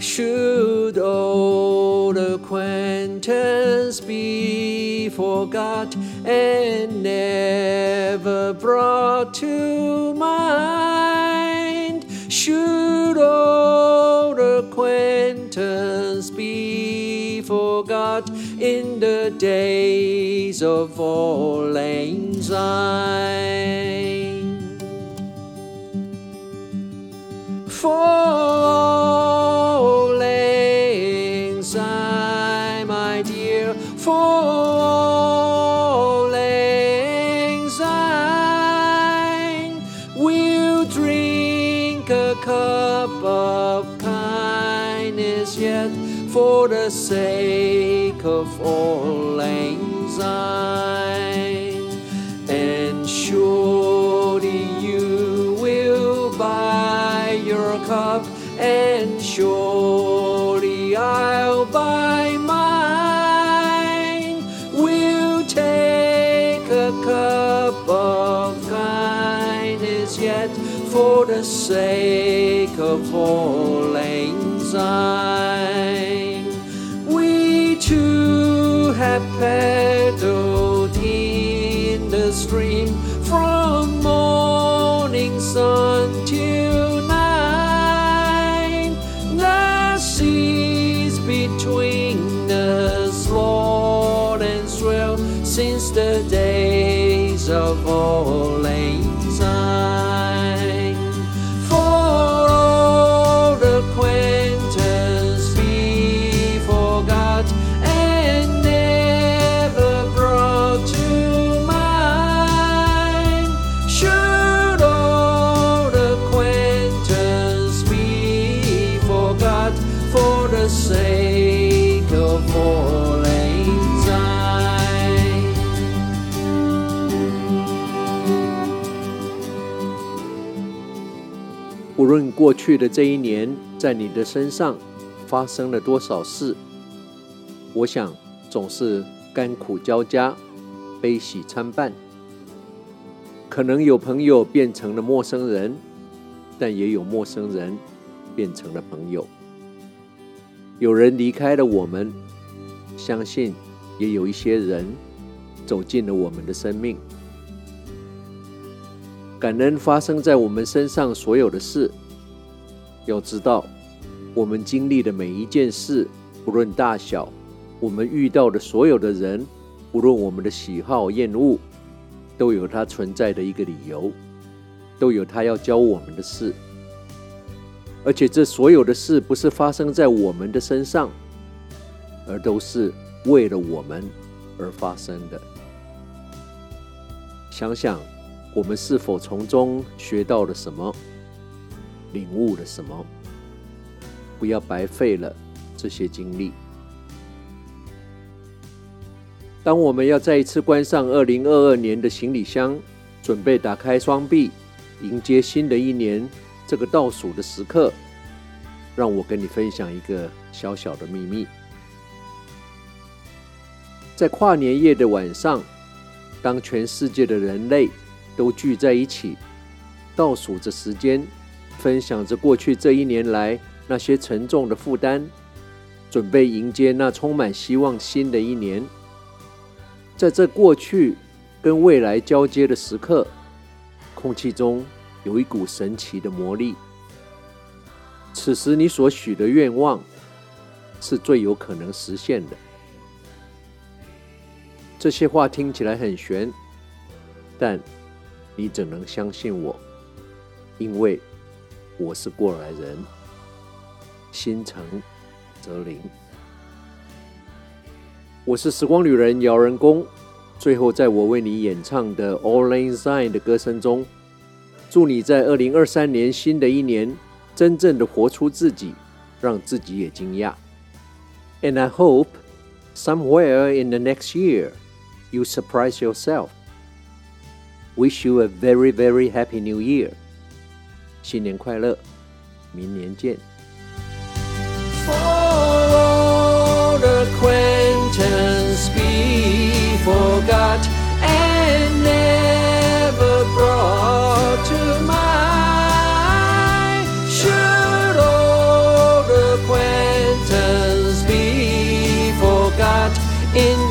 Should old acquaintance be forgot and never brought to mind? Should old acquaintance be forgot in the days of lang syne? For for lang syne, we'll drink a cup of kindness yet for the sake of all syne. And surely you will buy your cup, and surely sake of lang syne. We two have paddled in the stream from morning sun till night. The seas between us Lord and swell since the days of auld 无论过去的这一年在你的身上发生了多少事，我想总是甘苦交加，悲喜参半。可能有朋友变成了陌生人，但也有陌生人变成了朋友。有人离开了我们，相信也有一些人走进了我们的生命。感恩发生在我们身上所有的事。要知道，我们经历的每一件事，不论大小，我们遇到的所有的人，不论我们的喜好厌恶，都有它存在的一个理由，都有它要教我们的事。而且这所有的事，不是发生在我们的身上，而都是为了我们而发生的。想想。我们是否从中学到了什么，领悟了什么？不要白费了这些经历。当我们要再一次关上二零二二年的行李箱，准备打开双臂，迎接新的一年这个倒数的时刻，让我跟你分享一个小小的秘密。在跨年夜的晚上，当全世界的人类都聚在一起，倒数着时间，分享着过去这一年来那些沉重的负担，准备迎接那充满希望新的一年。在这过去跟未来交接的时刻，空气中有一股神奇的魔力。此时你所许的愿望，是最有可能实现的。这些话听起来很玄，但你怎能相信我？因为我是过来人，心诚则灵。我是时光旅人姚仁恭。最后，在我为你演唱的《All Insign》的歌声中，祝你在二零二三年新的一年，真正的活出自己，让自己也惊讶。And I hope somewhere in the next year, you surprise yourself. Wish you a very, very happy New Year！新年快乐，明年见。in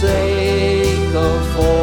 sake of all